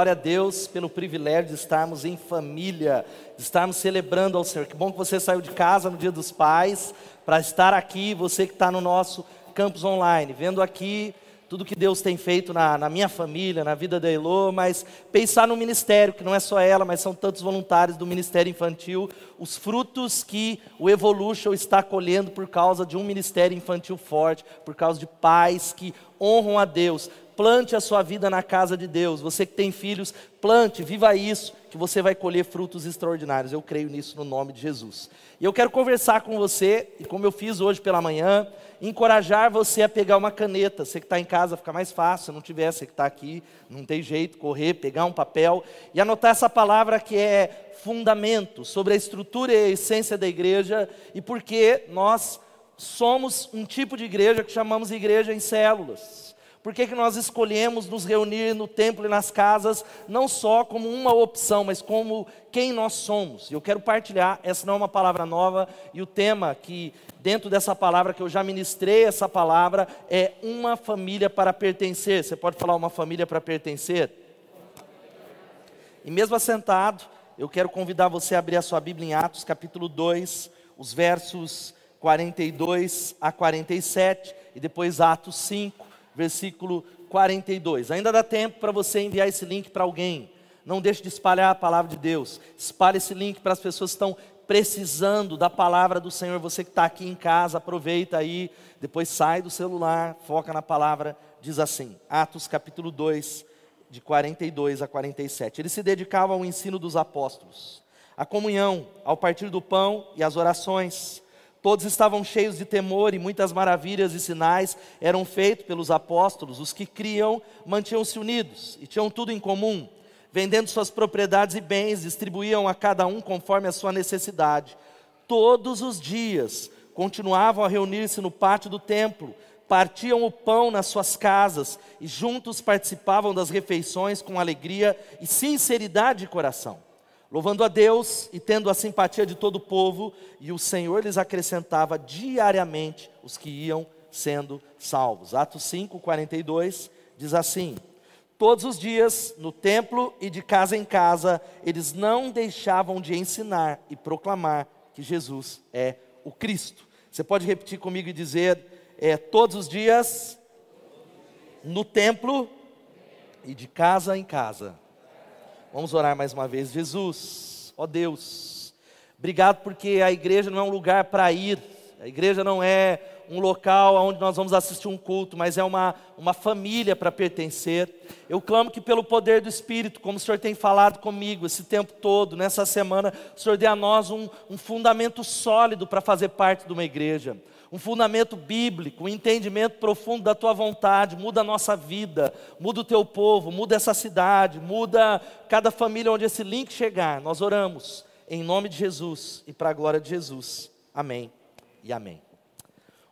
Glória a Deus pelo privilégio de estarmos em família, de estarmos celebrando ao Senhor. Que bom que você saiu de casa no Dia dos Pais para estar aqui, você que está no nosso campus online, vendo aqui tudo que Deus tem feito na, na, minha família, na vida da Elô, mas pensar no ministério, que não é só ela, mas são tantos voluntários do Ministério Infantil, os frutos que o Evolution está colhendo por causa de um ministério infantil forte, por causa de pais que honram a Deus. Plante a sua vida na casa de Deus. Você que tem filhos, plante, viva isso, que você vai colher frutos extraordinários. Eu creio nisso no nome de Jesus. E eu quero conversar com você, e como eu fiz hoje pela manhã, encorajar você a pegar uma caneta. Você que está em casa fica mais fácil, se não tiver, você que está aqui, não tem jeito, correr, pegar um papel e anotar essa palavra que é fundamento sobre a estrutura e a essência da igreja e porque nós somos um tipo de igreja que chamamos de igreja em células. Por que, que nós escolhemos nos reunir no templo e nas casas, não só como uma opção, mas como quem nós somos? Eu quero partilhar, essa não é uma palavra nova, e o tema que, dentro dessa palavra que eu já ministrei, essa palavra é uma família para pertencer. Você pode falar uma família para pertencer? E mesmo assentado, eu quero convidar você a abrir a sua Bíblia em Atos, capítulo 2, os versos 42 a 47, e depois Atos 5 versículo 42. Ainda dá tempo para você enviar esse link para alguém. Não deixe de espalhar a palavra de Deus. Espalhe esse link para as pessoas que estão precisando da palavra do Senhor. Você que está aqui em casa, aproveita aí, depois sai do celular, foca na palavra. Diz assim, Atos capítulo 2, de 42 a 47. Eles se dedicavam ao ensino dos apóstolos, à comunhão, ao partir do pão e às orações. Todos estavam cheios de temor e muitas maravilhas e sinais eram feitos pelos apóstolos. Os que criam mantinham-se unidos e tinham tudo em comum. Vendendo suas propriedades e bens, distribuíam a cada um conforme a sua necessidade. Todos os dias continuavam a reunir-se no pátio do templo, partiam o pão nas suas casas e juntos participavam das refeições com alegria e sinceridade de coração louvando a Deus e tendo a simpatia de todo o povo, e o Senhor lhes acrescentava diariamente os que iam sendo salvos. Atos 5, 42 diz assim: Todos os dias, no templo e de casa em casa, eles não deixavam de ensinar e proclamar que Jesus é o Cristo. Você pode repetir comigo e dizer: é, todos os dias, no templo e de casa em casa Vamos orar mais uma vez. Jesus, ó Deus, obrigado porque a igreja não é um lugar para ir, a igreja não é um local onde nós vamos assistir um culto, mas é uma, uma família para pertencer. Eu clamo que pelo poder do Espírito, como o Senhor tem falado comigo esse tempo todo, nessa semana, o Senhor dê a nós um, um fundamento sólido para fazer parte de uma igreja um fundamento bíblico, um entendimento profundo da tua vontade, muda a nossa vida, muda o teu povo, muda essa cidade, muda cada família onde esse link chegar. Nós oramos em nome de Jesus e para a glória de Jesus. Amém e amém.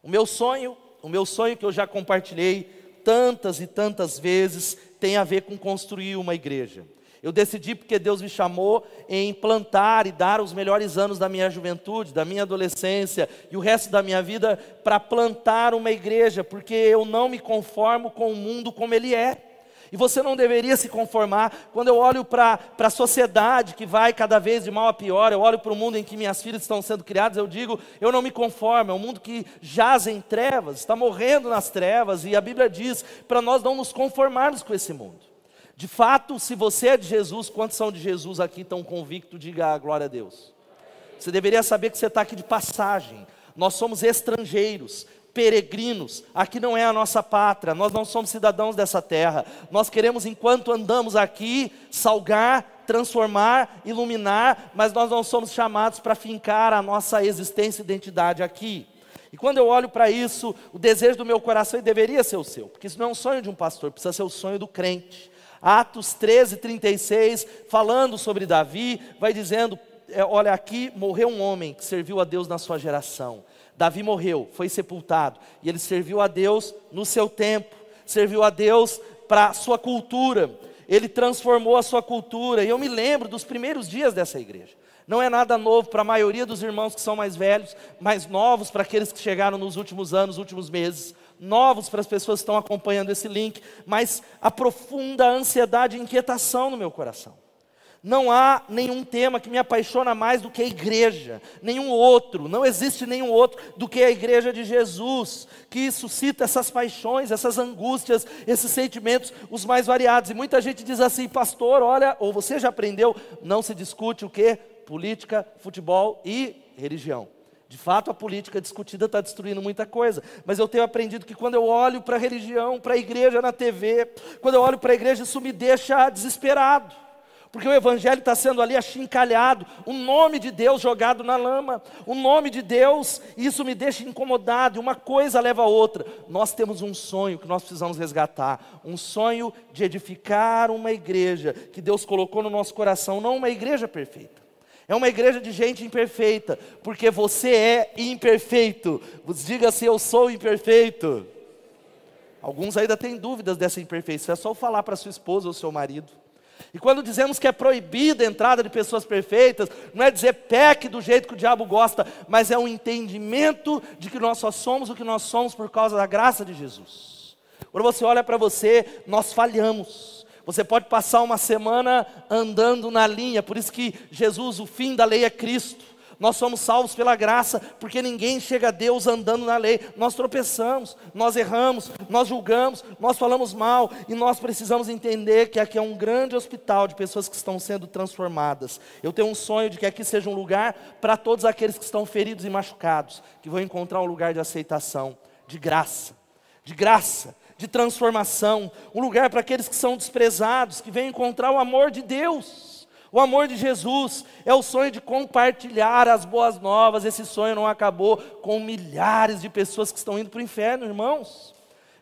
O meu sonho, o meu sonho que eu já compartilhei tantas e tantas vezes, tem a ver com construir uma igreja. Eu decidi porque Deus me chamou em plantar e dar os melhores anos da minha juventude, da minha adolescência e o resto da minha vida para plantar uma igreja, porque eu não me conformo com o mundo como ele é. E você não deveria se conformar. Quando eu olho para a sociedade que vai cada vez de mal a pior, eu olho para o mundo em que minhas filhas estão sendo criadas, eu digo, eu não me conformo. É um mundo que jaz em trevas, está morrendo nas trevas, e a Bíblia diz para nós não nos conformarmos com esse mundo. De fato, se você é de Jesus, quantos são de Jesus aqui tão convictos? Diga a glória a Deus. Você deveria saber que você está aqui de passagem. Nós somos estrangeiros, peregrinos. Aqui não é a nossa pátria. Nós não somos cidadãos dessa terra. Nós queremos, enquanto andamos aqui, salgar, transformar, iluminar, mas nós não somos chamados para fincar a nossa existência e identidade aqui. E quando eu olho para isso, o desejo do meu coração deveria ser o seu, porque isso não é um sonho de um pastor, precisa ser o sonho do crente. Atos 13, 36, falando sobre Davi, vai dizendo: é, olha, aqui morreu um homem que serviu a Deus na sua geração. Davi morreu, foi sepultado, e ele serviu a Deus no seu tempo, serviu a Deus para a sua cultura, ele transformou a sua cultura, e eu me lembro dos primeiros dias dessa igreja. Não é nada novo para a maioria dos irmãos que são mais velhos, mais novos para aqueles que chegaram nos últimos anos, últimos meses. Novos para as pessoas que estão acompanhando esse link, mas a profunda ansiedade e inquietação no meu coração. Não há nenhum tema que me apaixona mais do que a igreja, nenhum outro, não existe nenhum outro do que a igreja de Jesus, que suscita essas paixões, essas angústias, esses sentimentos, os mais variados. E muita gente diz assim, pastor, olha, ou você já aprendeu, não se discute o que? Política, futebol e religião. De fato, a política discutida está destruindo muita coisa. Mas eu tenho aprendido que quando eu olho para a religião, para a igreja na TV, quando eu olho para a igreja, isso me deixa desesperado porque o Evangelho está sendo ali achincalhado, o nome de Deus jogado na lama, o nome de Deus, isso me deixa incomodado, e uma coisa leva a outra. Nós temos um sonho que nós precisamos resgatar, um sonho de edificar uma igreja que Deus colocou no nosso coração, não uma igreja perfeita. É uma igreja de gente imperfeita, porque você é imperfeito. Diga assim: Eu sou imperfeito. Alguns ainda têm dúvidas dessa imperfeição, é só falar para sua esposa ou seu marido. E quando dizemos que é proibida a entrada de pessoas perfeitas, não é dizer peque do jeito que o diabo gosta, mas é um entendimento de que nós só somos o que nós somos por causa da graça de Jesus. Quando você olha para você, nós falhamos. Você pode passar uma semana andando na linha, por isso que Jesus, o fim da lei é Cristo. Nós somos salvos pela graça, porque ninguém chega a Deus andando na lei. Nós tropeçamos, nós erramos, nós julgamos, nós falamos mal, e nós precisamos entender que aqui é um grande hospital de pessoas que estão sendo transformadas. Eu tenho um sonho de que aqui seja um lugar para todos aqueles que estão feridos e machucados, que vão encontrar um lugar de aceitação, de graça, de graça, de transformação, um lugar para aqueles que são desprezados, que vêm encontrar o amor de Deus. O amor de Jesus é o sonho de compartilhar as boas novas. Esse sonho não acabou com milhares de pessoas que estão indo para o inferno, irmãos.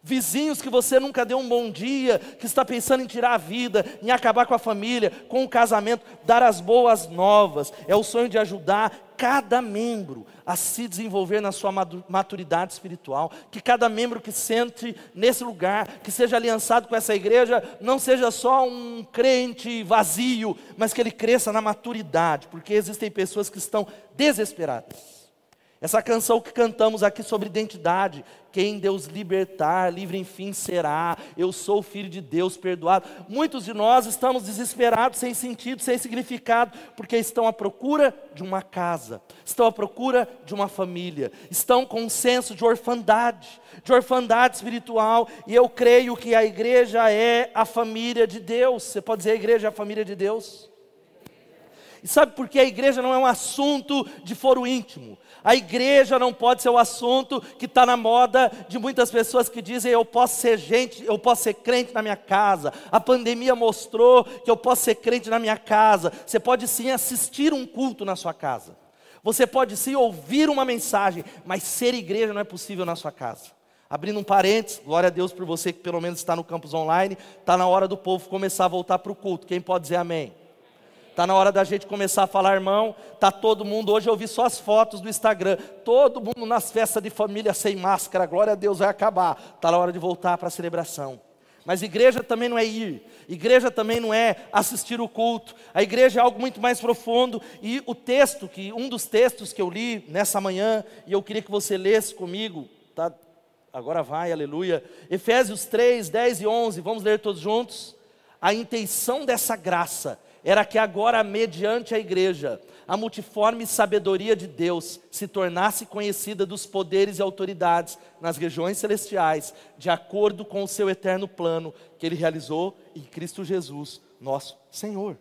Vizinhos que você nunca deu um bom dia, que está pensando em tirar a vida, em acabar com a família, com o casamento, dar as boas novas. É o sonho de ajudar cada membro a se desenvolver na sua maturidade espiritual, que cada membro que sente nesse lugar, que seja aliançado com essa igreja, não seja só um crente vazio, mas que ele cresça na maturidade, porque existem pessoas que estão desesperadas essa canção que cantamos aqui sobre identidade, quem Deus libertar, livre enfim será. Eu sou filho de Deus, perdoado. Muitos de nós estamos desesperados, sem sentido, sem significado, porque estão à procura de uma casa, estão à procura de uma família, estão com um senso de orfandade, de orfandade espiritual, e eu creio que a igreja é a família de Deus. Você pode dizer a igreja é a família de Deus? E sabe por que a igreja não é um assunto de foro íntimo? A igreja não pode ser o assunto que está na moda de muitas pessoas que dizem eu posso ser gente, eu posso ser crente na minha casa. A pandemia mostrou que eu posso ser crente na minha casa. Você pode sim assistir um culto na sua casa. Você pode sim ouvir uma mensagem, mas ser igreja não é possível na sua casa. Abrindo um parênteses, glória a Deus por você que pelo menos está no campus online, está na hora do povo começar a voltar para o culto. Quem pode dizer amém? Está na hora da gente começar a falar, irmão. Tá todo mundo. Hoje eu vi só as fotos do Instagram. Todo mundo nas festas de família sem máscara. Glória a Deus, vai acabar. Está na hora de voltar para a celebração. Mas igreja também não é ir, igreja também não é assistir o culto, a igreja é algo muito mais profundo. E o texto, que um dos textos que eu li nessa manhã, e eu queria que você lesse comigo, tá? agora vai, aleluia. Efésios 3, 10 e 11, vamos ler todos juntos. A intenção dessa graça era que agora, mediante a igreja, a multiforme sabedoria de Deus se tornasse conhecida dos poderes e autoridades nas regiões celestiais, de acordo com o seu eterno plano que ele realizou em Cristo Jesus, nosso Senhor.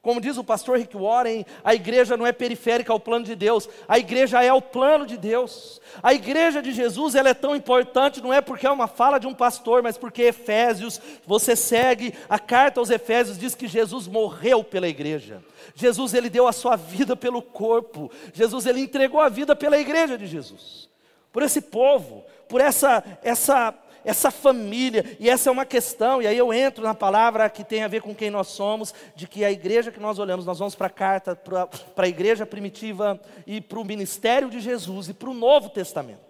Como diz o pastor Rick Warren, a igreja não é periférica ao plano de Deus, a igreja é o plano de Deus. A igreja de Jesus ela é tão importante, não é porque é uma fala de um pastor, mas porque Efésios, você segue a carta aos Efésios, diz que Jesus morreu pela igreja. Jesus ele deu a sua vida pelo corpo. Jesus ele entregou a vida pela igreja de Jesus. Por esse povo, por essa essa essa família, e essa é uma questão, e aí eu entro na palavra que tem a ver com quem nós somos, de que a igreja que nós olhamos, nós vamos para a carta, para a igreja primitiva e para o ministério de Jesus e para o Novo Testamento.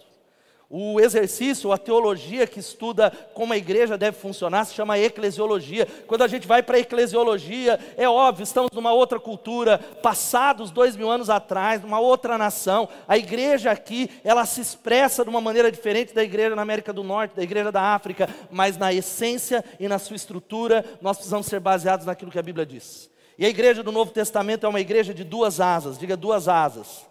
O exercício, a teologia que estuda como a igreja deve funcionar, se chama eclesiologia. Quando a gente vai para a eclesiologia, é óbvio, estamos numa outra cultura, passados dois mil anos atrás, numa outra nação. A igreja aqui, ela se expressa de uma maneira diferente da igreja na América do Norte, da igreja da África, mas na essência e na sua estrutura, nós precisamos ser baseados naquilo que a Bíblia diz. E a igreja do Novo Testamento é uma igreja de duas asas, diga duas asas,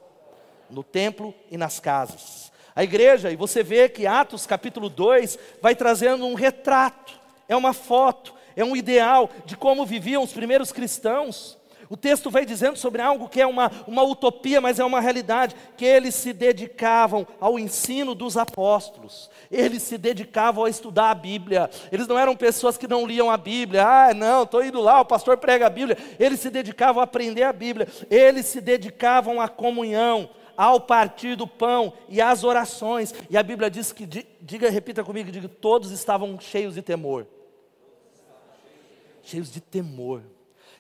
no templo e nas casas a igreja, e você vê que Atos capítulo 2 vai trazendo um retrato, é uma foto, é um ideal de como viviam os primeiros cristãos. O texto vai dizendo sobre algo que é uma, uma utopia, mas é uma realidade, que eles se dedicavam ao ensino dos apóstolos, eles se dedicavam a estudar a Bíblia, eles não eram pessoas que não liam a Bíblia, ah, não, estou indo lá, o pastor prega a Bíblia, eles se dedicavam a aprender a Bíblia, eles se dedicavam à comunhão, ao partir do pão e às orações. E a Bíblia diz que, diga, repita comigo, diga, todos estavam cheios de temor. Cheios de temor.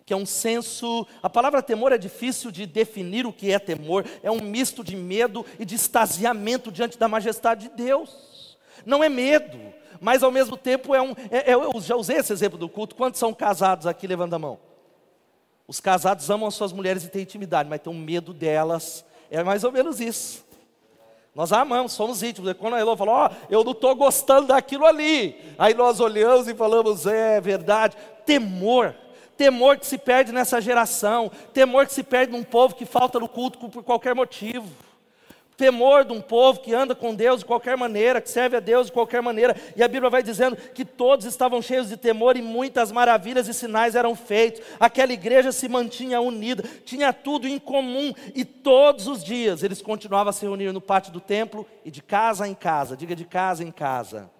Que é um senso, a palavra temor é difícil de definir o que é temor, é um misto de medo e de extasiamento diante da majestade de Deus. Não é medo, mas ao mesmo tempo é um. É, é eu já usei esse exemplo do culto. Quantos são casados aqui? Levanta a mão. Os casados amam as suas mulheres e têm intimidade, mas têm um medo delas é mais ou menos isso. Nós amamos, somos íntimos. Quando a Elô falou, ó, oh, eu não estou gostando daquilo ali. Aí nós olhamos e falamos, é verdade. Temor, temor que se perde nessa geração, temor que se perde num povo que falta no culto por qualquer motivo temor de um povo que anda com Deus de qualquer maneira, que serve a Deus de qualquer maneira. E a Bíblia vai dizendo que todos estavam cheios de temor e muitas maravilhas e sinais eram feitos. Aquela igreja se mantinha unida, tinha tudo em comum e todos os dias eles continuavam a se reunir no pátio do templo e de casa em casa, diga de casa em casa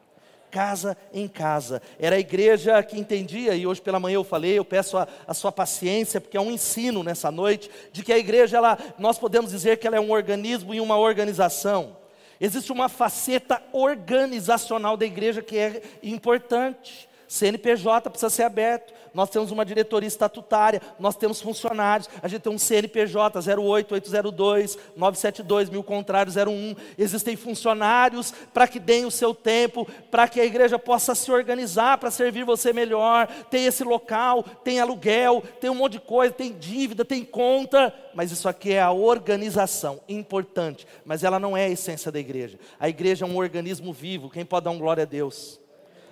casa em casa. Era a igreja que entendia, e hoje pela manhã eu falei, eu peço a, a, sua paciência, porque é um ensino nessa noite, de que a igreja, ela, nós podemos dizer que ela é um organismo e uma organização. Existe uma faceta organizacional da igreja que é importante. CNPJ precisa ser aberto, nós temos uma diretoria estatutária, nós temos funcionários, a gente tem um CNPJ 08802, 972, mil contrários 01. Existem funcionários para que deem o seu tempo, para que a igreja possa se organizar para servir você melhor. Tem esse local, tem aluguel, tem um monte de coisa, tem dívida, tem conta, mas isso aqui é a organização, importante, mas ela não é a essência da igreja. A igreja é um organismo vivo, quem pode dar um glória a Deus?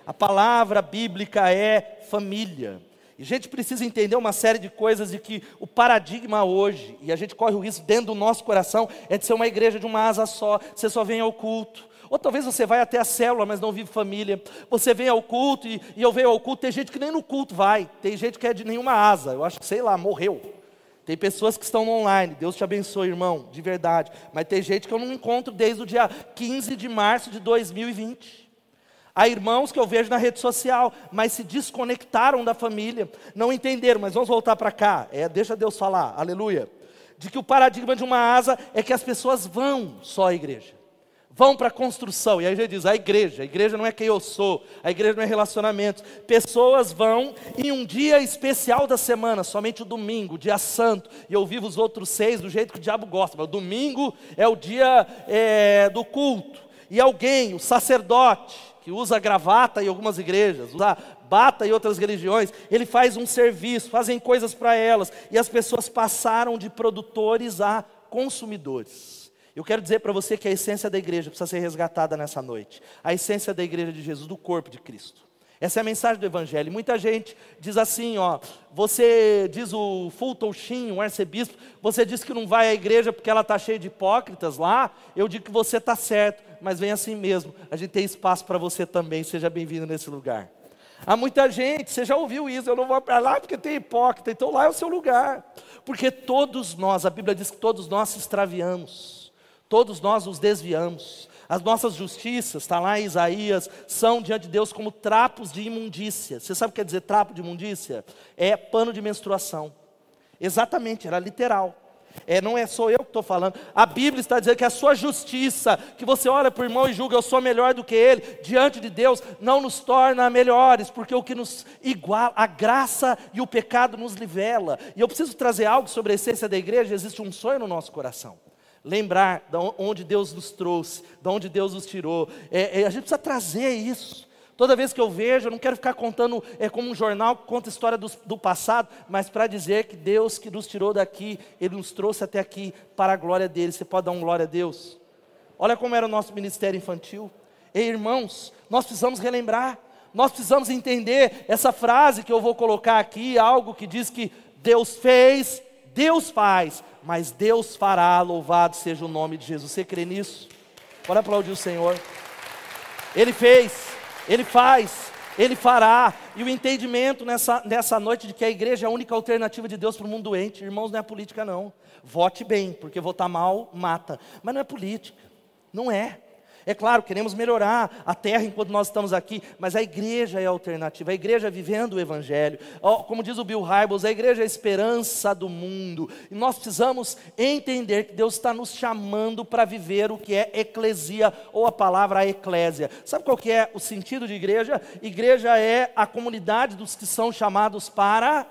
A palavra bíblica é família. E a gente precisa entender uma série de coisas de que o paradigma hoje, e a gente corre o risco dentro do nosso coração, é de ser uma igreja de uma asa só, você só vem ao culto. Ou talvez você vai até a célula, mas não vive família. Você vem ao culto e, e eu venho ao culto, tem gente que nem no culto vai, tem gente que é de nenhuma asa, eu acho que, sei lá, morreu. Tem pessoas que estão online, Deus te abençoe, irmão, de verdade. Mas tem gente que eu não encontro desde o dia 15 de março de 2020. Há irmãos que eu vejo na rede social, mas se desconectaram da família, não entenderam, mas vamos voltar para cá. É, deixa Deus falar, aleluia. De que o paradigma de uma asa é que as pessoas vão só à igreja. Vão para a construção, e aí gente diz, a igreja, a igreja não é quem eu sou, a igreja não é relacionamento. Pessoas vão em um dia especial da semana, somente o domingo, dia santo, e eu vivo os outros seis do jeito que o diabo gosta, mas o domingo é o dia é, do culto. E alguém, o sacerdote, que usa gravata em algumas igrejas, usa bata em outras religiões, ele faz um serviço, fazem coisas para elas, e as pessoas passaram de produtores a consumidores. Eu quero dizer para você que a essência da igreja precisa ser resgatada nessa noite. A essência da igreja de Jesus, do corpo de Cristo. Essa é a mensagem do Evangelho. Muita gente diz assim, ó, você diz o Fulton Sheen, um arcebispo, você diz que não vai à igreja porque ela está cheia de hipócritas lá, eu digo que você está certo, mas vem assim mesmo, a gente tem espaço para você também, seja bem-vindo nesse lugar. Há muita gente, você já ouviu isso, eu não vou para lá porque tem hipócrita, então lá é o seu lugar. Porque todos nós, a Bíblia diz que todos nós se extraviamos, todos nós nos desviamos. As nossas justiças, está lá em Isaías, são diante de Deus como trapos de imundícia. Você sabe o que quer dizer trapo de imundícia? É pano de menstruação. Exatamente, era literal. É, não é só eu que estou falando. A Bíblia está dizendo que a sua justiça, que você olha para o irmão e julga, eu sou melhor do que ele, diante de Deus, não nos torna melhores, porque o que nos iguala, a graça e o pecado nos livela. E eu preciso trazer algo sobre a essência da igreja, existe um sonho no nosso coração. lembrar de onde Deus nos trouxe, de onde Deus nos tirou. É, é, a gente precisa trazer isso. Toda vez que eu vejo, eu não quero ficar contando é como um jornal que conta história do, do passado, mas para dizer que Deus que nos tirou daqui, Ele nos trouxe até aqui para a glória dele. Você pode dar um glória a Deus? Olha como era o nosso ministério infantil. Ei, irmãos, nós precisamos relembrar, nós precisamos entender essa frase que eu vou colocar aqui, algo que diz que Deus fez, Deus faz, mas Deus fará, louvado seja o nome de Jesus. Você crê nisso? Bora aplaudir o Senhor. Ele fez, Ele faz, Ele fará. E o entendimento nessa, nessa noite de que a igreja é a única alternativa de Deus para o mundo doente, irmãos, não é política não. Vote bem, porque votar mal mata. Mas não é política, não é. É claro, queremos melhorar a terra enquanto nós estamos aqui, mas a igreja é a alternativa, a igreja é vivendo o Evangelho. Como diz o Bill Hybels, a igreja é a esperança do mundo. E nós precisamos entender que Deus está nos chamando para viver o que é eclesia, ou a palavra eclésia. Sabe qual que é o sentido de igreja? Igreja é a comunidade dos que são chamados para,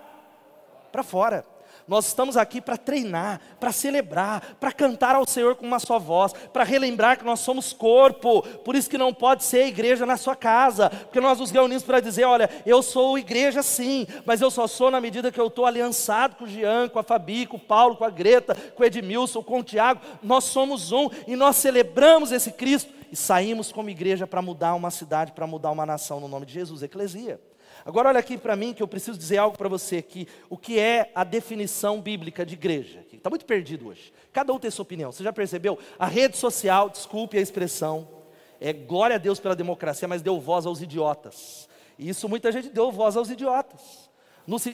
para fora. Nós estamos aqui para treinar, para celebrar, para cantar ao Senhor com uma só voz, para relembrar que nós somos corpo, por isso que não pode ser igreja na sua casa, porque nós nos reunimos para dizer: olha, eu sou igreja sim, mas eu só sou na medida que eu estou aliançado com o Jean, com a Fabi, com o Paulo, com a Greta, com o Edmilson, com o Tiago, nós somos um e nós celebramos esse Cristo e saímos como igreja para mudar uma cidade, para mudar uma nação no nome de Jesus, Eclesia. Agora olha aqui para mim que eu preciso dizer algo para você aqui. O que é a definição bíblica de igreja? Está muito perdido hoje. Cada um tem sua opinião. Você já percebeu? A rede social, desculpe a expressão, é glória a Deus pela democracia, mas deu voz aos idiotas. E isso muita gente deu voz aos idiotas.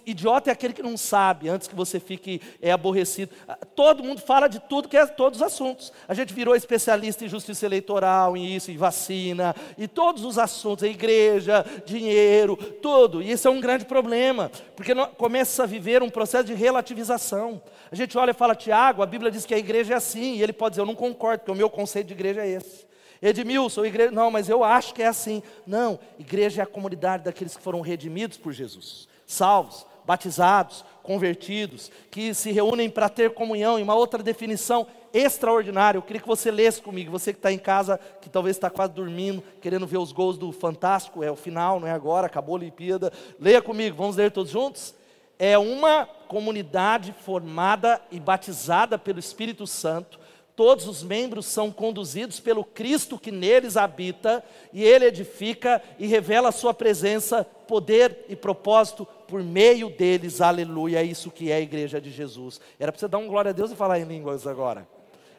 Idiota é aquele que não sabe, antes que você fique é, aborrecido. Ah, todo mundo fala de tudo, que é todos os assuntos. A gente virou especialista em justiça eleitoral, em isso, em vacina, e todos os assuntos, a igreja, dinheiro, tudo. E esse é um grande problema, porque começa a viver um processo de relativização. A gente olha e fala, Tiago, a Bíblia diz que a igreja é assim, e ele pode dizer, eu não concordo, porque o meu conceito de igreja é esse. Edmilson, igreja, não, mas eu acho que é assim. Não, igreja é a comunidade daqueles que foram redimidos por Jesus salvos, batizados, convertidos, que se reúnem para ter comunhão, e uma outra definição extraordinária. Eu queria que você lesse comigo, você que está em casa, que talvez está quase dormindo, querendo ver os gols do Fantástico, é o final, não é agora, acabou a Olimpíada. Leia comigo, vamos ler todos juntos? É uma comunidade formada e batizada pelo Espírito Santo, todos os membros são conduzidos pelo Cristo que neles habita, e ele edifica e revela a sua presença, poder e propósito por meio deles, aleluia, é isso que é a igreja de Jesus. Era para você dar um glória a Deus e falar em línguas agora.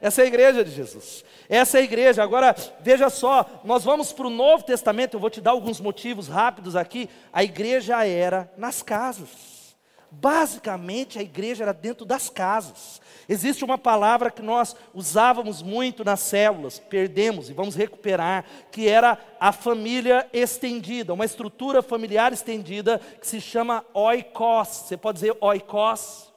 Essa é a igreja de Jesus. Essa é a igreja. Agora, veja só, nós vamos para o Novo Testamento, eu vou te dar alguns motivos rápidos aqui. A igreja era nas casas. Basicamente, a igreja era dentro das casas. Existe uma palavra que nós usávamos muito nas células, perdemos e vamos recuperar, que era a família estendida, uma estrutura familiar estendida que se chama oikos. Você pode dizer oikos?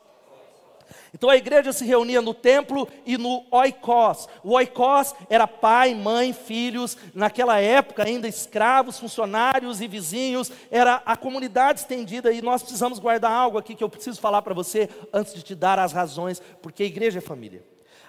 Então a igreja se reunia no templo e no oikos. O oikos era pai, mãe, filhos, naquela época ainda escravos, funcionários e vizinhos, era a comunidade estendida e nós precisamos guardar algo aqui que eu preciso falar para você antes de te dar as razões, porque a igreja é família.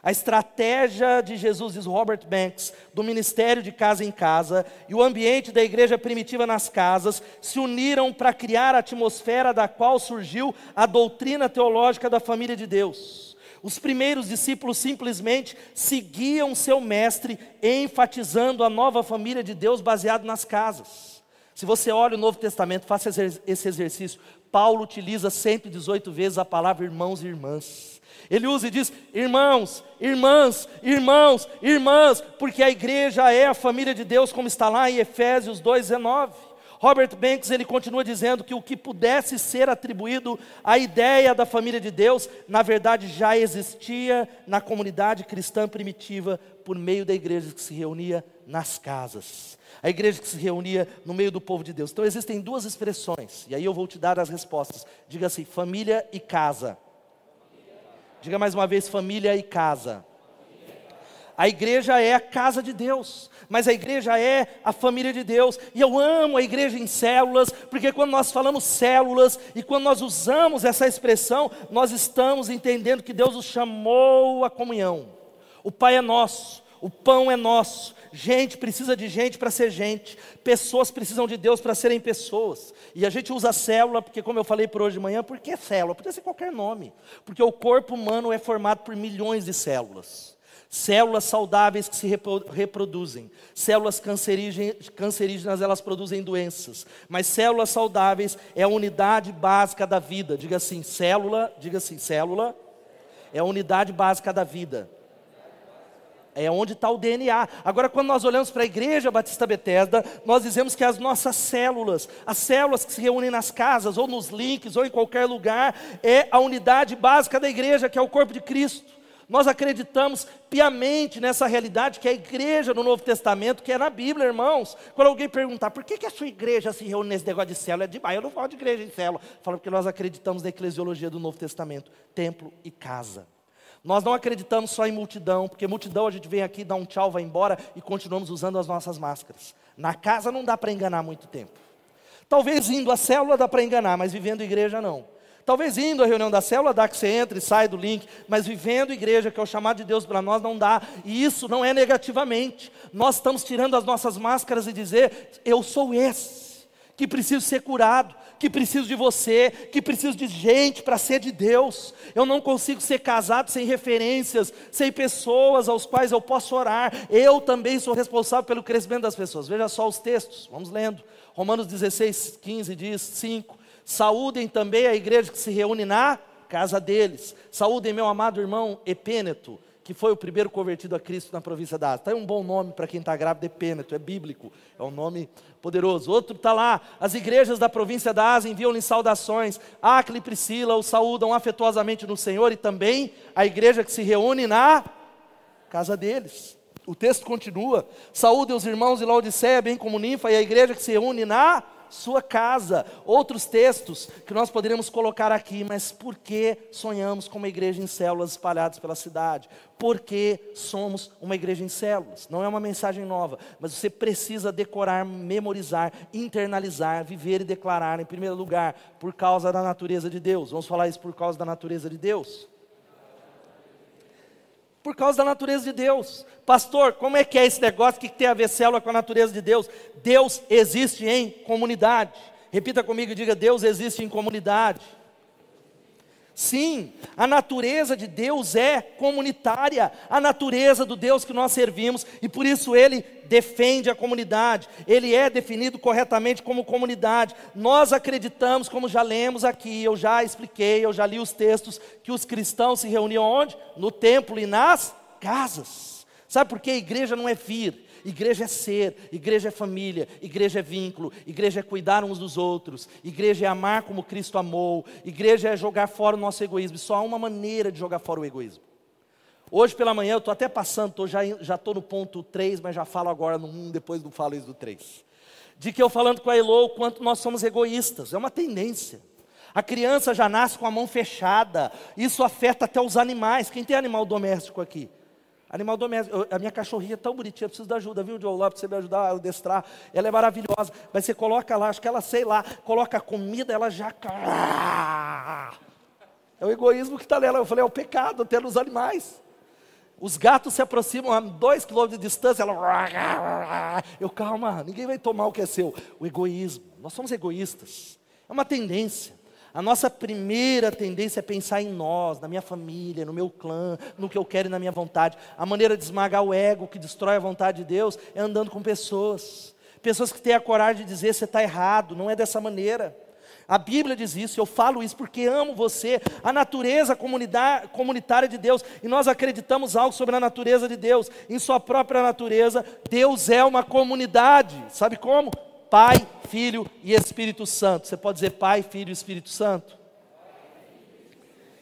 A estratégia de Jesus, diz Robert Banks, do ministério de casa em casa e o ambiente da igreja primitiva nas casas se uniram para criar a atmosfera da qual surgiu a doutrina teológica da família de Deus. Os primeiros discípulos simplesmente seguiam seu mestre, enfatizando a nova família de Deus baseado nas casas. Se você olha o Novo Testamento, faça esse exercício. Paulo utiliza 118 vezes a palavra irmãos e irmãs. Ele usa e diz: irmãos, irmãs, irmãos, irmãs, porque a igreja é a família de Deus, como está lá em Efésios 2,19. Robert Banks ele continua dizendo que o que pudesse ser atribuído à ideia da família de Deus, na verdade já existia na comunidade cristã primitiva por meio da igreja que se reunia nas casas. A igreja que se reunia no meio do povo de Deus. Então existem duas expressões, e aí eu vou te dar as respostas. Diga assim: família e casa. Diga mais uma vez: família e casa. A igreja é a casa de Deus, mas a igreja é a família de Deus. E eu amo a igreja em células, porque quando nós falamos células e quando nós usamos essa expressão, nós estamos entendendo que Deus nos chamou à comunhão. O Pai é nosso, o pão é nosso. Gente precisa de gente para ser gente. Pessoas precisam de Deus para serem pessoas. E a gente usa célula, porque, como eu falei por hoje de manhã, por que célula? Podia ser qualquer nome. Porque o corpo humano é formado por milhões de células. Células saudáveis que se reproduzem. Células cancerígenas, elas produzem doenças. Mas células saudáveis é a unidade básica da vida. Diga assim, célula, diga assim, célula é a unidade básica da vida. É onde está o DNA. Agora, quando nós olhamos para a igreja Batista Bethesda, nós dizemos que as nossas células, as células que se reúnem nas casas, ou nos links, ou em qualquer lugar, é a unidade básica da igreja, que é o corpo de Cristo. Nós acreditamos piamente nessa realidade que é a igreja no Novo Testamento, que é na Bíblia, irmãos. Quando alguém perguntar por que, que a sua igreja se reúne nesse negócio de célula, é demais. Eu não falo de igreja em célula. Falo porque nós acreditamos na eclesiologia do Novo Testamento: templo e casa. Nós não acreditamos só em multidão, porque multidão a gente vem aqui, dá um tchau, vai embora e continuamos usando as nossas máscaras. Na casa não dá para enganar muito tempo. Talvez indo à célula dá para enganar, mas vivendo igreja não. Talvez indo à reunião da célula dá que você entra e sai do link, mas vivendo igreja, que é o chamado de Deus para nós, não dá. E isso não é negativamente. Nós estamos tirando as nossas máscaras e dizer: eu sou esse, que preciso ser curado, que preciso de você, que preciso de gente para ser de Deus. Eu não consigo ser casado sem referências, sem pessoas aos quais eu posso orar. Eu também sou responsável pelo crescimento das pessoas. Veja só os textos, vamos lendo. Romanos 16, 15 diz: 5. Saúdem também a igreja que se reúne na casa deles. Saúdem meu amado irmão Epêneto, que foi o primeiro convertido a Cristo na província da Ásia. Está aí um bom nome para quem está grávido, Epêneto, é bíblico, é um nome poderoso. Outro está lá, as igrejas da província da Ásia enviam-lhe saudações. Acle e Priscila o saúdam afetuosamente no Senhor e também a igreja que se reúne na casa deles. O texto continua: saúdem os irmãos de Laodiceia, bem como Ninfa, e a igreja que se reúne na sua casa. Outros textos que nós poderíamos colocar aqui, mas por que sonhamos com uma igreja em células espalhadas pela cidade? Porque somos uma igreja em células. Não é uma mensagem nova, mas você precisa decorar, memorizar, internalizar, viver e declarar, em primeiro lugar, por causa da natureza de Deus. Vamos falar isso por causa da natureza de Deus? Por causa da natureza de Deus. Pastor, como é que é esse negócio? Que tem a ver célula com a natureza de Deus? Deus existe em comunidade. Repita comigo e diga: Deus existe em comunidade. Sim, a natureza de Deus é comunitária, a natureza do Deus que nós servimos, e por isso ele defende a comunidade, ele é definido corretamente como comunidade. Nós acreditamos, como já lemos aqui, eu já expliquei, eu já li os textos, que os cristãos se reuniam onde? No templo e nas casas. Sabe por quê? A igreja não é vir, Igreja é ser, igreja é família, igreja é vínculo, igreja é cuidar uns dos outros, igreja é amar como Cristo amou, igreja é jogar fora o nosso egoísmo. Só há uma maneira de jogar fora o egoísmo. Hoje pela manhã eu estou até passando, tô, já estou no ponto 3, mas já falo agora no 1, depois não falo isso do 3. De que eu falando com a Elo, o quanto nós somos egoístas, é uma tendência. A criança já nasce com a mão fechada, isso afeta até os animais. Quem tem animal doméstico aqui? Animal doméstico. A minha cachorrinha é tão bonitinha, eu preciso da ajuda, viu, Joe? Lá para você me ajudar a adestrar. Ela é maravilhosa. Mas você coloca lá, acho que ela, sei lá, coloca comida, ela já. É o egoísmo que está nela. Eu falei, é o pecado até nos animais. Os gatos se aproximam a dois quilômetros de distância, ela. Eu, calma, ninguém vai tomar o que é seu. O egoísmo. Nós somos egoístas. É uma tendência. A nossa primeira tendência é pensar em nós, na minha família, no meu clã, no que eu quero e na minha vontade. A maneira de esmagar o ego, que destrói a vontade de Deus, é andando com pessoas. Pessoas que têm a coragem de dizer: você está errado, não é dessa maneira. A Bíblia diz isso, eu falo isso porque amo você, a natureza comunitária de Deus, e nós acreditamos algo sobre a natureza de Deus. Em sua própria natureza, Deus é uma comunidade. Sabe como? Pai, Filho e Espírito Santo. Você pode dizer Pai, Filho e Espírito Santo?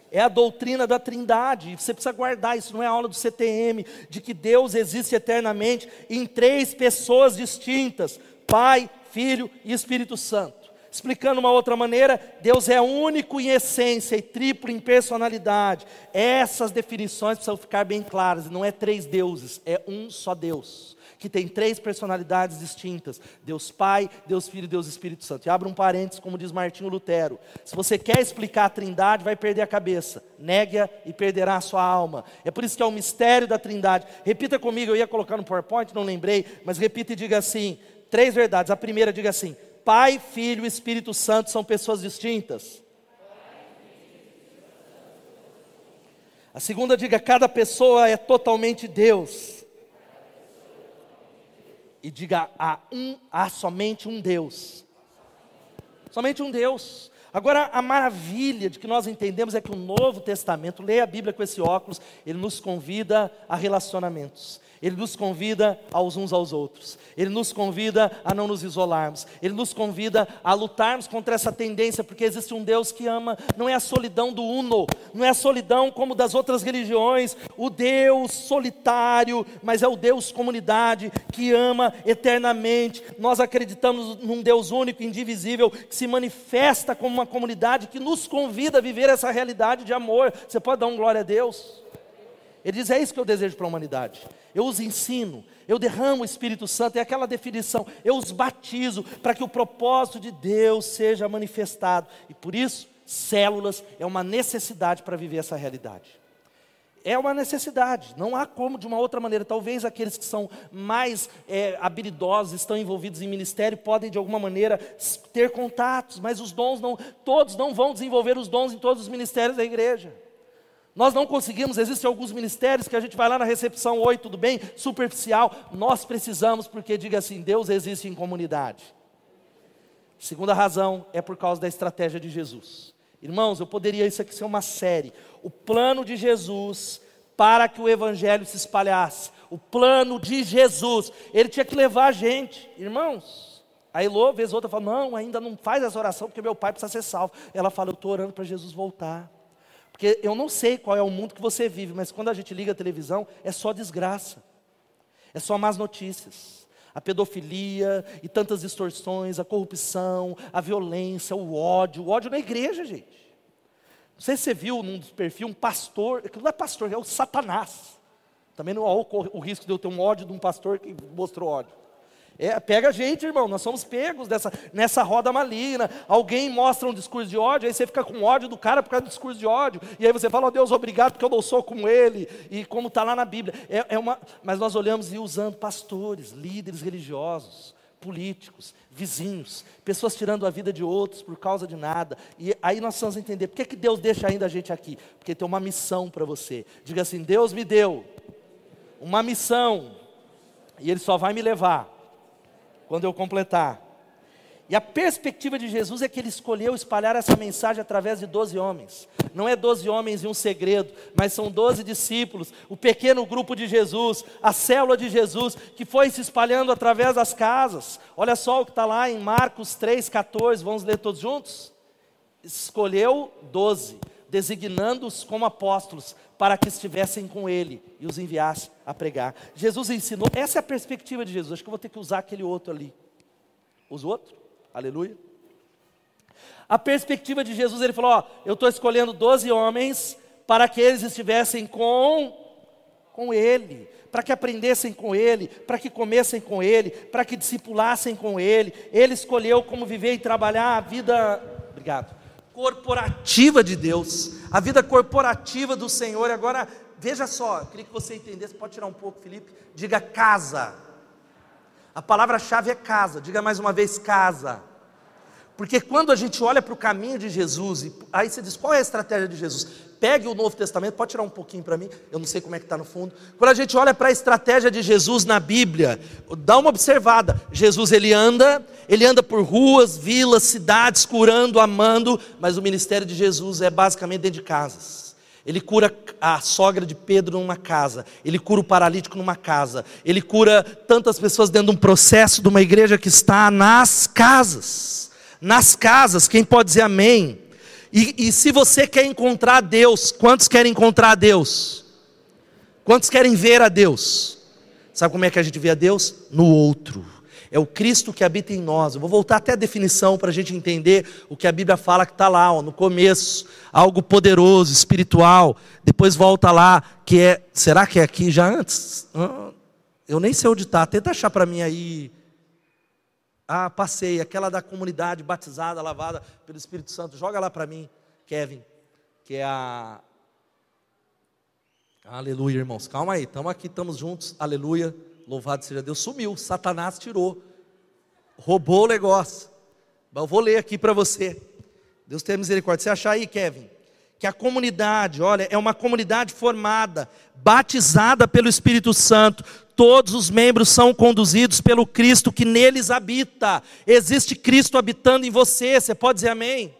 É a doutrina da Trindade. Você precisa guardar isso, não é aula do CTM, de que Deus existe eternamente em três pessoas distintas: Pai, Filho e Espírito Santo. Explicando uma outra maneira, Deus é único em essência e triplo em personalidade. Essas definições precisam ficar bem claras. Não é três deuses, é um só Deus que tem três personalidades distintas: Deus Pai, Deus Filho e Deus Espírito Santo. E abra um parênteses, como diz Martinho Lutero: se você quer explicar a Trindade, vai perder a cabeça, negue-a e perderá a sua alma. É por isso que é o mistério da Trindade. Repita comigo, eu ia colocar no PowerPoint, não lembrei, mas repita e diga assim: três verdades. A primeira, diga assim: Pai, Filho e Espírito Santo são pessoas distintas. A segunda, diga: cada pessoa é totalmente Deus. E diga: há, um, há somente um Deus. Somente um Deus. Agora, a maravilha de que nós entendemos é que o Novo Testamento, leia a Bíblia com esse óculos, ele nos convida a relacionamentos. Ele nos convida aos uns aos outros. Ele nos convida a não nos isolarmos. Ele nos convida a lutarmos contra essa tendência, porque existe um Deus que ama, não é a solidão do uno, não é a solidão como das outras religiões, o Deus solitário, mas é o Deus comunidade que ama eternamente. Nós acreditamos num Deus único, indivisível, que se manifesta como uma comunidade que nos convida a viver essa realidade de amor. Você pode dar um glória a Deus? Ele diz: É isso que eu desejo para a humanidade. Eu os ensino, eu derramo o Espírito Santo, é aquela definição, eu os batizo para que o propósito de Deus seja manifestado. E por isso, células é uma necessidade para viver essa realidade. É uma necessidade, não há como de uma outra maneira. Talvez aqueles que são mais é, habilidosos, estão envolvidos em ministério, podem de alguma maneira ter contatos, mas os dons não, todos não vão desenvolver os dons em todos os ministérios da igreja. Nós não conseguimos, existem alguns ministérios que a gente vai lá na recepção, oi, tudo bem? Superficial. Nós precisamos, porque diga assim: Deus existe em comunidade. Segunda razão é por causa da estratégia de Jesus. Irmãos, eu poderia isso aqui ser uma série. O plano de Jesus para que o evangelho se espalhasse. O plano de Jesus. Ele tinha que levar a gente, irmãos. A Elô, vez outra, fala: Não, ainda não faz essa oração porque meu pai precisa ser salvo. Ela fala: Eu estou orando para Jesus voltar. Porque eu não sei qual é o mundo que você vive, mas quando a gente liga a televisão, é só desgraça, é só más notícias. A pedofilia e tantas distorções, a corrupção, a violência, o ódio, o ódio na igreja, gente. Não sei se você viu num dos perfis um pastor, que não é pastor, é o Satanás. Também não há o risco de eu ter um ódio de um pastor que mostrou ódio. É, pega a gente, irmão, nós somos pegos dessa, nessa roda maligna. Alguém mostra um discurso de ódio, aí você fica com ódio do cara por causa do discurso de ódio. E aí você fala, oh, Deus, obrigado, porque eu não sou como ele. E como está lá na Bíblia. É, é uma, mas nós olhamos e usando pastores, líderes religiosos, políticos, vizinhos, pessoas tirando a vida de outros por causa de nada. E aí nós vamos entender, por que, que Deus deixa ainda a gente aqui? Porque tem uma missão para você. Diga assim, Deus me deu uma missão. E Ele só vai me levar quando eu completar. E a perspectiva de Jesus é que ele escolheu espalhar essa mensagem através de doze homens. Não é doze homens e um segredo, mas são doze discípulos, o pequeno grupo de Jesus, a célula de Jesus, que foi se espalhando através das casas. Olha só o que está lá em Marcos 3,14, vamos ler todos juntos? Escolheu doze, designando-os como apóstolos, para que estivessem com ele e os enviasse a pregar. Jesus ensinou, essa é a perspectiva de Jesus. Acho que eu vou ter que usar aquele outro ali. Usa o outro? Aleluia. A perspectiva de Jesus, ele falou: Ó, eu estou escolhendo 12 homens para que eles estivessem com, com Ele, para que aprendessem com Ele, para que comessem com Ele, para que discipulassem com Ele. Ele escolheu como viver e trabalhar a vida. Obrigado corporativa de Deus, a vida corporativa do Senhor. Agora, veja só, eu queria que você entendesse, pode tirar um pouco, Felipe. Diga casa. A palavra-chave é casa. Diga mais uma vez casa. Porque quando a gente olha para o caminho de Jesus, aí você diz, qual é a estratégia de Jesus? Pegue o Novo Testamento, pode tirar um pouquinho para mim, eu não sei como é que está no fundo. Quando a gente olha para a estratégia de Jesus na Bíblia, dá uma observada. Jesus ele anda, ele anda por ruas, vilas, cidades, curando, amando, mas o ministério de Jesus é basicamente dentro de casas. Ele cura a sogra de Pedro numa casa, ele cura o paralítico numa casa, ele cura tantas pessoas dentro de um processo de uma igreja que está nas casas nas casas, quem pode dizer amém? E, e se você quer encontrar Deus, quantos querem encontrar Deus? Quantos querem ver a Deus? Sabe como é que a gente vê a Deus? No outro. É o Cristo que habita em nós. Eu vou voltar até a definição para a gente entender o que a Bíblia fala que está lá, ó, no começo. Algo poderoso, espiritual. Depois volta lá, que é. Será que é aqui já antes? Eu nem sei onde está. Tenta achar para mim aí. Ah, passei. Aquela da comunidade batizada, lavada pelo Espírito Santo. Joga lá para mim, Kevin. Que é a. Aleluia, irmãos. Calma aí. Estamos aqui, estamos juntos. Aleluia. Louvado seja Deus. Sumiu. Satanás tirou. Roubou o negócio. Mas eu vou ler aqui para você. Deus tenha misericórdia. Você achar aí, Kevin? que a comunidade, olha, é uma comunidade formada, batizada pelo Espírito Santo. Todos os membros são conduzidos pelo Cristo que neles habita. Existe Cristo habitando em você. Você pode dizer amém?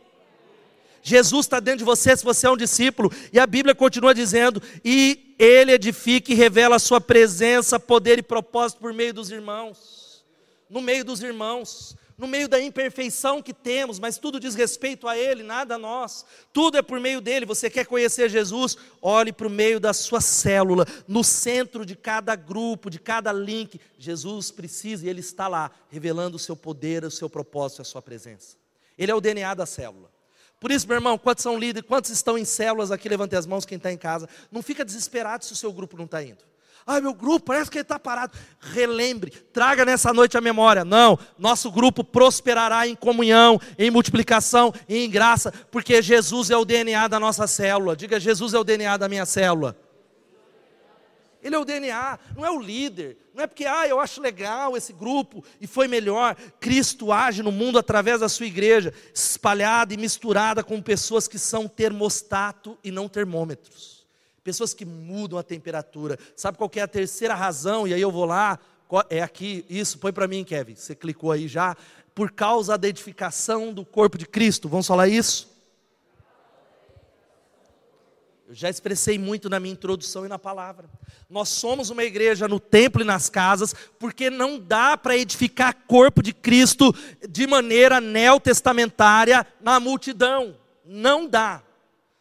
Jesus está dentro de você se você é um discípulo. E a Bíblia continua dizendo: e Ele edifica e revela a sua presença, poder e propósito por meio dos irmãos. No meio dos irmãos no meio da imperfeição que temos, mas tudo diz respeito a Ele, nada a nós. Tudo é por meio dele. Você quer conhecer Jesus? Olhe para o meio da sua célula, no centro de cada grupo, de cada link. Jesus precisa e Ele está lá, revelando o seu poder, o seu propósito, a sua presença. Ele é o DNA da célula. Por isso, meu irmão, quantos são líderes, quantos estão em células aqui? Levante as mãos, quem está em casa. Não fica desesperado se o seu grupo não está indo. Ai, meu grupo, parece que ele está parado. Relembre, traga nessa noite a memória. Não, nosso grupo prosperará em comunhão, em multiplicação e em graça, porque Jesus é o DNA da nossa célula. Diga, Jesus é o DNA da minha célula. Ele é o DNA, não é o líder. Não é porque, ah, eu acho legal esse grupo e foi melhor. Cristo age no mundo através da sua igreja, espalhada e misturada com pessoas que são termostato e não termômetros pessoas que mudam a temperatura. Sabe qual é a terceira razão? E aí eu vou lá, é aqui, isso, põe para mim, Kevin. Você clicou aí já. Por causa da edificação do corpo de Cristo. Vamos falar isso? Eu já expressei muito na minha introdução e na palavra. Nós somos uma igreja no templo e nas casas, porque não dá para edificar corpo de Cristo de maneira neotestamentária na multidão. Não dá.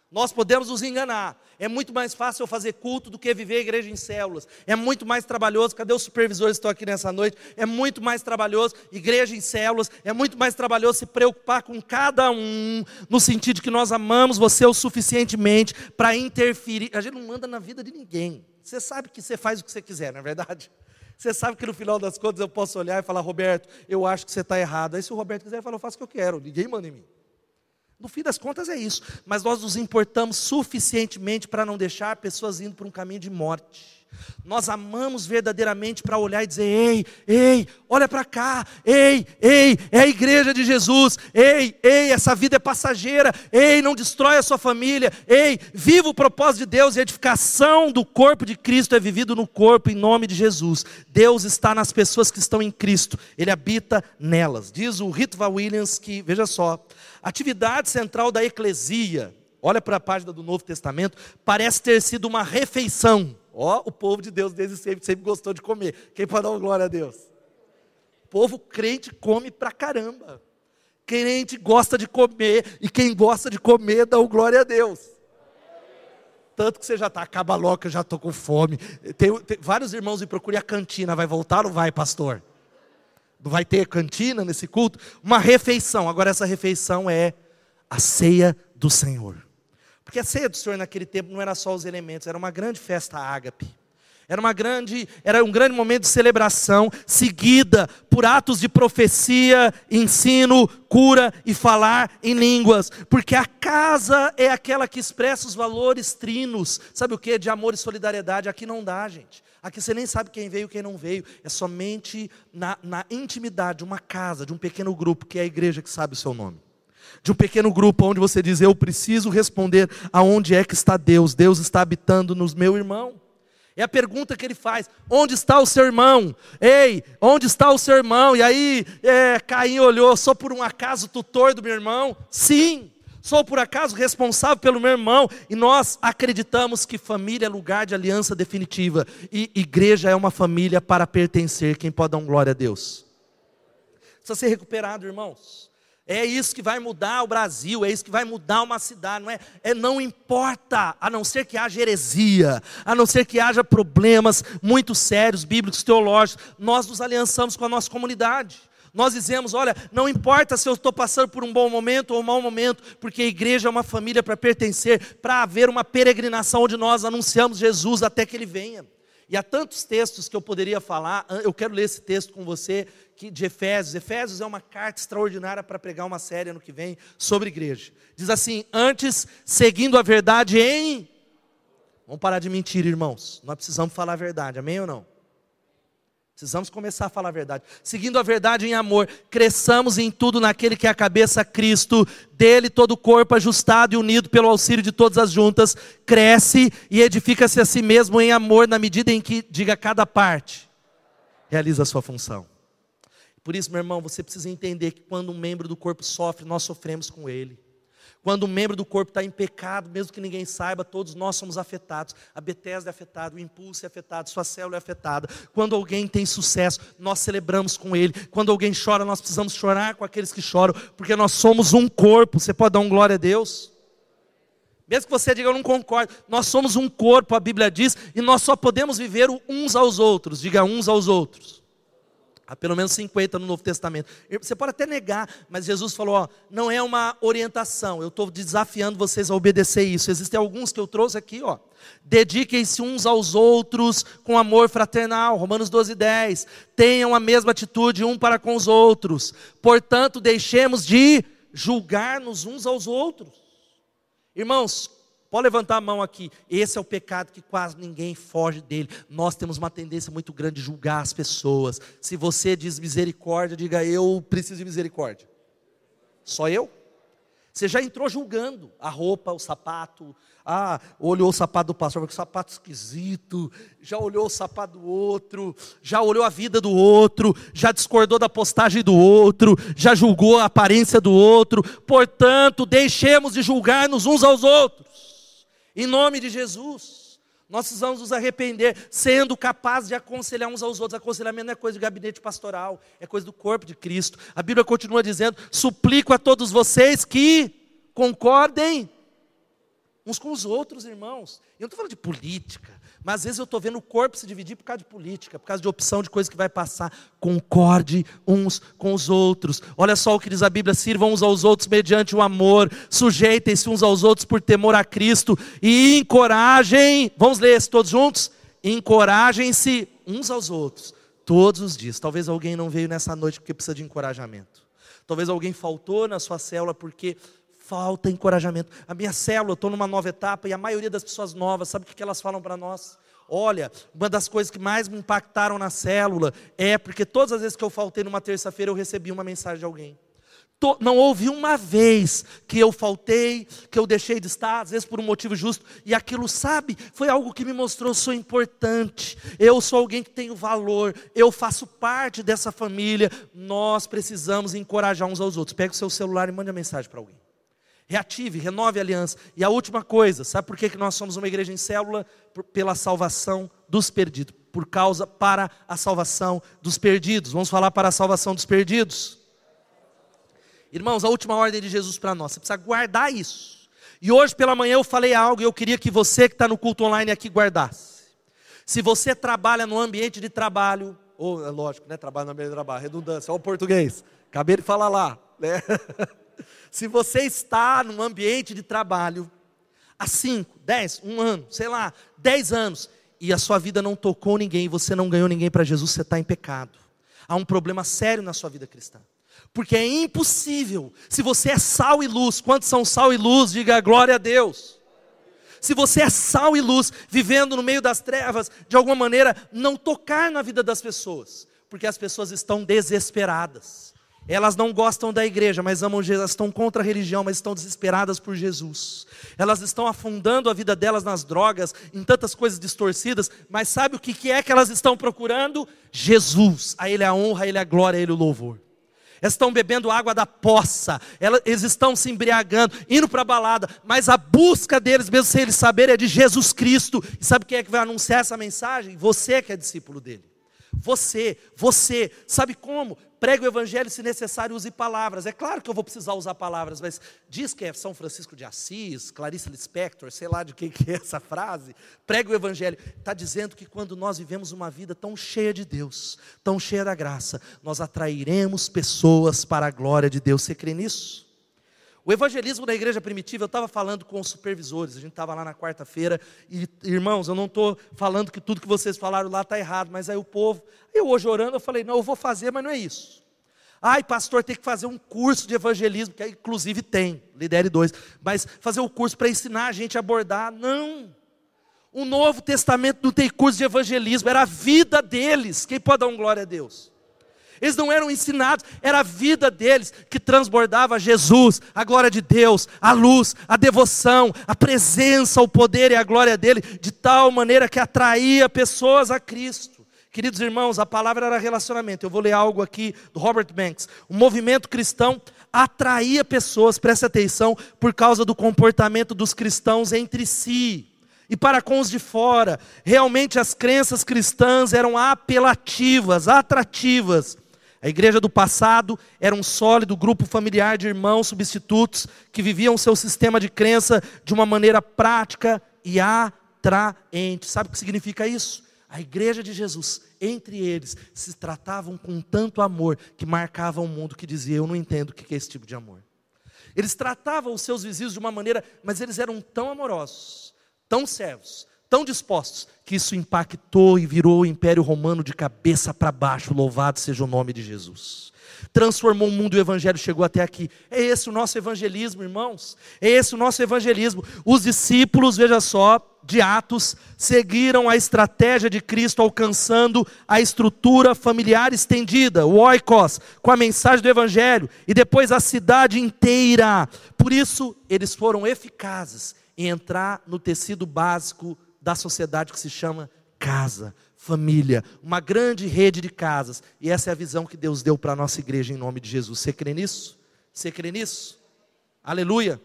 Nós podemos nos enganar, é muito mais fácil eu fazer culto do que viver a igreja em células. É muito mais trabalhoso. Cadê os supervisores que estão aqui nessa noite? É muito mais trabalhoso igreja em células. É muito mais trabalhoso se preocupar com cada um, no sentido de que nós amamos você o suficientemente para interferir. A gente não manda na vida de ninguém. Você sabe que você faz o que você quiser, não é verdade? Você sabe que no final das contas eu posso olhar e falar, Roberto, eu acho que você está errado. Aí se o Roberto quiser, falar, eu faço o que eu quero. Ninguém manda em mim. No fim das contas é isso. Mas nós nos importamos suficientemente para não deixar pessoas indo por um caminho de morte. Nós amamos verdadeiramente para olhar e dizer: ei, ei, olha para cá, ei, ei, é a igreja de Jesus, ei, ei, essa vida é passageira, ei, não destrói a sua família, ei, viva o propósito de Deus e a edificação do corpo de Cristo é vivido no corpo em nome de Jesus. Deus está nas pessoas que estão em Cristo, Ele habita nelas. Diz o Ritva Williams que, veja só, atividade central da eclesia, olha para a página do Novo Testamento, parece ter sido uma refeição. Ó, o povo de Deus desde sempre, sempre gostou de comer. Quem pode dar uma glória a Deus? O povo crente come pra caramba. Crente gosta de comer, e quem gosta de comer dá glória a Deus. Tanto que você já está, acaba logo, eu já estou com fome. Tem, tem, vários irmãos me procuram a cantina, vai voltar ou vai, pastor? Não vai ter cantina nesse culto? Uma refeição. Agora, essa refeição é a ceia do Senhor. Porque a ceia do Senhor naquele tempo não era só os elementos, era uma grande festa ágape. Era, uma grande, era um grande momento de celebração, seguida por atos de profecia, ensino, cura e falar em línguas, porque a casa é aquela que expressa os valores trinos, sabe o que? De amor e solidariedade. Aqui não dá, gente. Aqui você nem sabe quem veio e quem não veio, é somente na, na intimidade de uma casa, de um pequeno grupo, que é a igreja que sabe o seu nome de um pequeno grupo onde você diz: Eu preciso responder aonde é que está Deus. Deus está habitando nos meu irmão. É a pergunta que ele faz: onde está o seu irmão? Ei, onde está o seu irmão? E aí é, Caim olhou: sou por um acaso tutor do meu irmão? Sim, sou por acaso responsável pelo meu irmão. E nós acreditamos que família é lugar de aliança definitiva e igreja é uma família para pertencer. Quem pode dar um glória a Deus? Precisa ser recuperado, irmãos. É isso que vai mudar o Brasil, é isso que vai mudar uma cidade, não é? é? Não importa, a não ser que haja heresia, a não ser que haja problemas muito sérios, bíblicos, teológicos, nós nos aliançamos com a nossa comunidade. Nós dizemos: olha, não importa se eu estou passando por um bom momento ou um mau momento, porque a igreja é uma família para pertencer, para haver uma peregrinação onde nós anunciamos Jesus até que Ele venha. E há tantos textos que eu poderia falar, eu quero ler esse texto com você, que, de Efésios. Efésios é uma carta extraordinária para pregar uma série ano que vem sobre igreja. Diz assim: Antes, seguindo a verdade em. Vamos parar de mentir, irmãos. Nós precisamos falar a verdade, amém ou não? Precisamos começar a falar a verdade. Seguindo a verdade em amor, cresçamos em tudo naquele que é a cabeça Cristo, dele todo o corpo ajustado e unido pelo auxílio de todas as juntas, cresce e edifica-se a si mesmo em amor, na medida em que, diga cada parte, realiza a sua função. Por isso, meu irmão, você precisa entender que quando um membro do corpo sofre, nós sofremos com ele. Quando um membro do corpo está em pecado, mesmo que ninguém saiba, todos nós somos afetados. A Bethesda é afetada, o impulso é afetado, sua célula é afetada. Quando alguém tem sucesso, nós celebramos com ele. Quando alguém chora, nós precisamos chorar com aqueles que choram, porque nós somos um corpo. Você pode dar um glória a Deus? Mesmo que você diga, eu não concordo, nós somos um corpo, a Bíblia diz, e nós só podemos viver uns aos outros. Diga uns aos outros. Há pelo menos 50 no Novo Testamento. Você pode até negar, mas Jesus falou: ó, não é uma orientação, eu estou desafiando vocês a obedecer isso. Existem alguns que eu trouxe aqui, ó. Dediquem-se uns aos outros com amor fraternal, Romanos 12, 10. Tenham a mesma atitude um para com os outros. Portanto, deixemos de julgar-nos uns aos outros. Irmãos, Pode levantar a mão aqui. Esse é o pecado que quase ninguém foge dele. Nós temos uma tendência muito grande de julgar as pessoas. Se você diz misericórdia, diga eu preciso de misericórdia. Só eu? Você já entrou julgando a roupa, o sapato. Ah, olhou o sapato do pastor, que sapato esquisito. Já olhou o sapato do outro. Já olhou a vida do outro. Já discordou da postagem do outro. Já julgou a aparência do outro. Portanto, deixemos de julgar-nos uns aos outros. Em nome de Jesus, nós precisamos nos arrepender, sendo capazes de aconselhar uns aos outros. Aconselhamento não é coisa de gabinete pastoral, é coisa do corpo de Cristo. A Bíblia continua dizendo: suplico a todos vocês que concordem uns com os outros, irmãos. Eu não estou falando de política, mas às vezes eu estou vendo o corpo se dividir por causa de política, por causa de opção de coisa que vai passar. Concorde uns com os outros. Olha só o que diz a Bíblia: sirvam uns aos outros mediante o amor, sujeitem-se uns aos outros por temor a Cristo e encorajem. Vamos ler isso todos juntos? Encorajem-se uns aos outros todos os dias. Talvez alguém não veio nessa noite porque precisa de encorajamento. Talvez alguém faltou na sua célula porque falta encorajamento. A minha célula, estou numa nova etapa e a maioria das pessoas novas, sabe o que elas falam para nós? Olha, uma das coisas que mais me impactaram na célula é porque todas as vezes que eu faltei numa terça-feira eu recebi uma mensagem de alguém. Não houve uma vez que eu faltei, que eu deixei de estar, às vezes por um motivo justo, e aquilo, sabe, foi algo que me mostrou: sou importante, eu sou alguém que tenho valor, eu faço parte dessa família. Nós precisamos encorajar uns aos outros. Pega o seu celular e mande a mensagem para alguém. Reative, renove a aliança. E a última coisa, sabe por que, nós somos uma igreja em célula? Pela salvação dos perdidos. Por causa para a salvação dos perdidos. Vamos falar para a salvação dos perdidos? Irmãos, a última ordem de Jesus para nós. Você precisa guardar isso. E hoje pela manhã eu falei algo e eu queria que você que está no culto online aqui guardasse. Se você trabalha no ambiente de trabalho, ou é lógico, né? Trabalho no ambiente de trabalho, redundância, olha o português. Acabei de falar lá, né? Se você está num ambiente de trabalho há 5, 10, um ano, sei lá, 10 anos, e a sua vida não tocou ninguém, você não ganhou ninguém para Jesus, você está em pecado. Há um problema sério na sua vida cristã. Porque é impossível, se você é sal e luz, quantos são sal e luz? Diga glória a Deus. Se você é sal e luz, vivendo no meio das trevas, de alguma maneira, não tocar na vida das pessoas, porque as pessoas estão desesperadas. Elas não gostam da igreja, mas amam Jesus, elas estão contra a religião, mas estão desesperadas por Jesus. Elas estão afundando a vida delas nas drogas, em tantas coisas distorcidas, mas sabe o que é que elas estão procurando? Jesus. A Ele a honra, a Ele a glória, a Ele o louvor. Elas estão bebendo água da poça, eles estão se embriagando, indo para a balada, mas a busca deles, mesmo sem eles saberem, é de Jesus Cristo. E sabe quem é que vai anunciar essa mensagem? Você que é discípulo dele. Você, você, sabe como? Pregue o evangelho, se necessário, use palavras. É claro que eu vou precisar usar palavras, mas diz que é São Francisco de Assis, Clarice Lispector, sei lá de quem que é essa frase. Pregue o evangelho. Está dizendo que quando nós vivemos uma vida tão cheia de Deus, tão cheia da graça, nós atrairemos pessoas para a glória de Deus. Você crê nisso? O evangelismo da igreja primitiva, eu estava falando com os supervisores, a gente estava lá na quarta-feira, e irmãos, eu não estou falando que tudo que vocês falaram lá está errado, mas aí o povo, eu hoje orando, eu falei, não, eu vou fazer, mas não é isso. Ai, pastor, tem que fazer um curso de evangelismo, que inclusive tem, lidere dois, mas fazer o um curso para ensinar a gente a abordar, não. O Novo Testamento não tem curso de evangelismo, era a vida deles, quem pode dar um glória a Deus? Eles não eram ensinados, era a vida deles que transbordava Jesus, a glória de Deus, a luz, a devoção, a presença, o poder e a glória dele, de tal maneira que atraía pessoas a Cristo. Queridos irmãos, a palavra era relacionamento. Eu vou ler algo aqui do Robert Banks. O movimento cristão atraía pessoas, preste atenção, por causa do comportamento dos cristãos entre si e para com os de fora. Realmente as crenças cristãs eram apelativas, atrativas. A igreja do passado era um sólido grupo familiar de irmãos substitutos que viviam seu sistema de crença de uma maneira prática e atraente. Sabe o que significa isso? A igreja de Jesus, entre eles, se tratavam com tanto amor que marcavam o mundo que dizia: Eu não entendo o que é esse tipo de amor. Eles tratavam os seus vizinhos de uma maneira, mas eles eram tão amorosos, tão servos, tão dispostos, que isso impactou e virou o Império Romano de cabeça para baixo. Louvado seja o nome de Jesus. Transformou o mundo e o Evangelho chegou até aqui. É esse o nosso evangelismo, irmãos. É esse o nosso evangelismo. Os discípulos, veja só, de Atos, seguiram a estratégia de Cristo, alcançando a estrutura familiar estendida, o oikos, com a mensagem do Evangelho, e depois a cidade inteira. Por isso, eles foram eficazes em entrar no tecido básico da sociedade que se chama casa, família, uma grande rede de casas. E essa é a visão que Deus deu para a nossa igreja em nome de Jesus. Você crê nisso? Você crê nisso? Aleluia.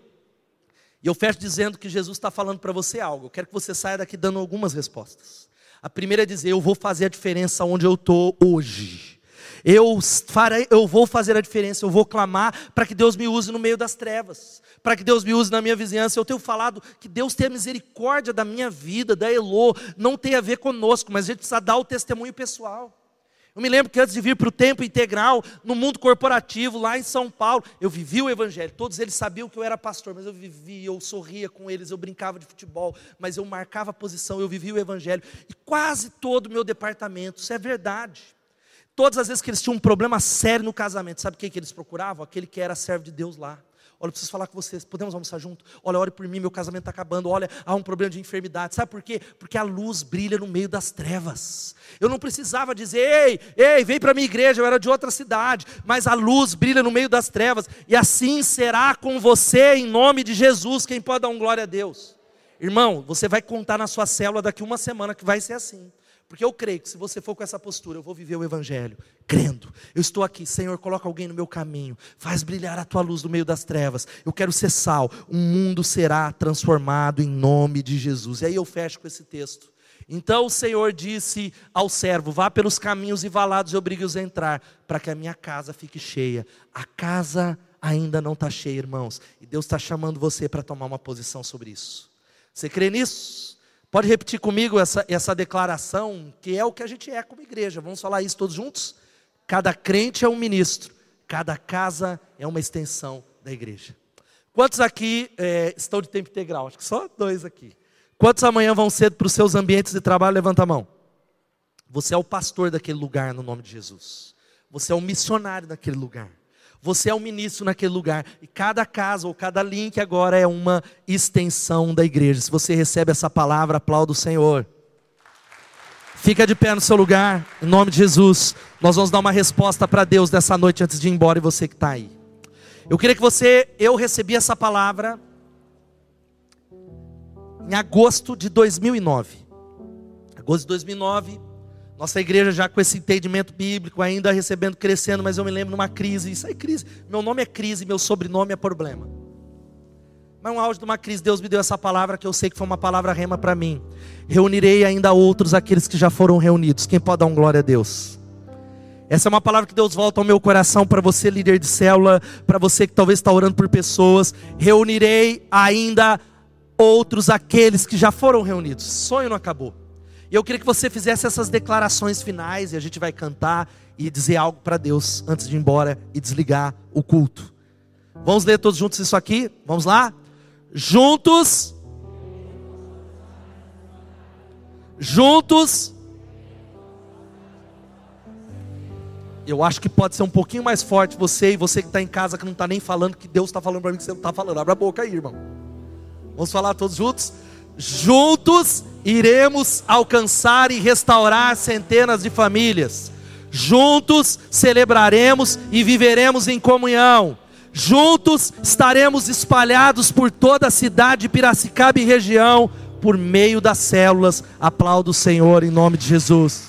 E eu fecho dizendo que Jesus está falando para você algo. Eu quero que você saia daqui dando algumas respostas. A primeira é dizer: Eu vou fazer a diferença onde eu estou hoje. Eu, farei, eu vou fazer a diferença, eu vou clamar para que Deus me use no meio das trevas, para que Deus me use na minha vizinhança. Eu tenho falado que Deus tenha misericórdia da minha vida, da Elô, não tem a ver conosco, mas a gente precisa dar o testemunho pessoal. Eu me lembro que antes de vir para o tempo integral, no mundo corporativo, lá em São Paulo, eu vivi o Evangelho. Todos eles sabiam que eu era pastor, mas eu vivia, eu sorria com eles, eu brincava de futebol, mas eu marcava a posição, eu vivia o Evangelho. E quase todo o meu departamento, isso é verdade. Todas as vezes que eles tinham um problema sério no casamento, sabe quem que eles procuravam? Aquele que era servo de Deus lá. Olha, eu preciso falar com vocês, podemos almoçar junto? Olha, ore por mim, meu casamento está acabando. Olha, há um problema de enfermidade. Sabe por quê? Porque a luz brilha no meio das trevas. Eu não precisava dizer, ei, ei, vem para a minha igreja, eu era de outra cidade. Mas a luz brilha no meio das trevas. E assim será com você, em nome de Jesus. Quem pode dar um glória a Deus? Irmão, você vai contar na sua célula daqui uma semana que vai ser assim. Porque eu creio que se você for com essa postura, eu vou viver o Evangelho, crendo. Eu estou aqui, Senhor, coloca alguém no meu caminho, faz brilhar a tua luz no meio das trevas. Eu quero ser sal, o mundo será transformado em nome de Jesus. E aí eu fecho com esse texto. Então o Senhor disse ao servo: Vá pelos caminhos e valados e obrigue-os a entrar, para que a minha casa fique cheia. A casa ainda não está cheia, irmãos, e Deus está chamando você para tomar uma posição sobre isso. Você crê nisso? Pode repetir comigo essa, essa declaração, que é o que a gente é como igreja. Vamos falar isso todos juntos? Cada crente é um ministro, cada casa é uma extensão da igreja. Quantos aqui é, estão de tempo integral? Acho que só dois aqui. Quantos amanhã vão cedo para os seus ambientes de trabalho? Levanta a mão. Você é o pastor daquele lugar no nome de Jesus. Você é o missionário daquele lugar. Você é o ministro naquele lugar. E cada casa ou cada link agora é uma extensão da igreja. Se você recebe essa palavra, aplauda o Senhor. Fica de pé no seu lugar, em nome de Jesus. Nós vamos dar uma resposta para Deus nessa noite antes de ir embora e você que está aí. Eu queria que você, eu recebi essa palavra em agosto de 2009. Agosto de 2009, nossa igreja já com esse entendimento bíblico, ainda recebendo, crescendo, mas eu me lembro numa crise. Isso aí, crise. Meu nome é crise, meu sobrenome é problema. Mas um auge de uma crise, Deus me deu essa palavra que eu sei que foi uma palavra rema para mim. Reunirei ainda outros, aqueles que já foram reunidos. Quem pode dar um glória a Deus? Essa é uma palavra que Deus volta ao meu coração para você, líder de célula, para você que talvez está orando por pessoas. Reunirei ainda outros, aqueles que já foram reunidos. Sonho não acabou. E eu queria que você fizesse essas declarações finais e a gente vai cantar e dizer algo para Deus antes de ir embora e desligar o culto. Vamos ler todos juntos isso aqui? Vamos lá? Juntos. Juntos. Eu acho que pode ser um pouquinho mais forte você e você que está em casa que não está nem falando, que Deus está falando para mim que você não está falando. Abra a boca aí, irmão. Vamos falar todos juntos? Juntos iremos alcançar e restaurar centenas de famílias. Juntos celebraremos e viveremos em comunhão. Juntos estaremos espalhados por toda a cidade de Piracicaba e região, por meio das células. Aplaudo o Senhor em nome de Jesus.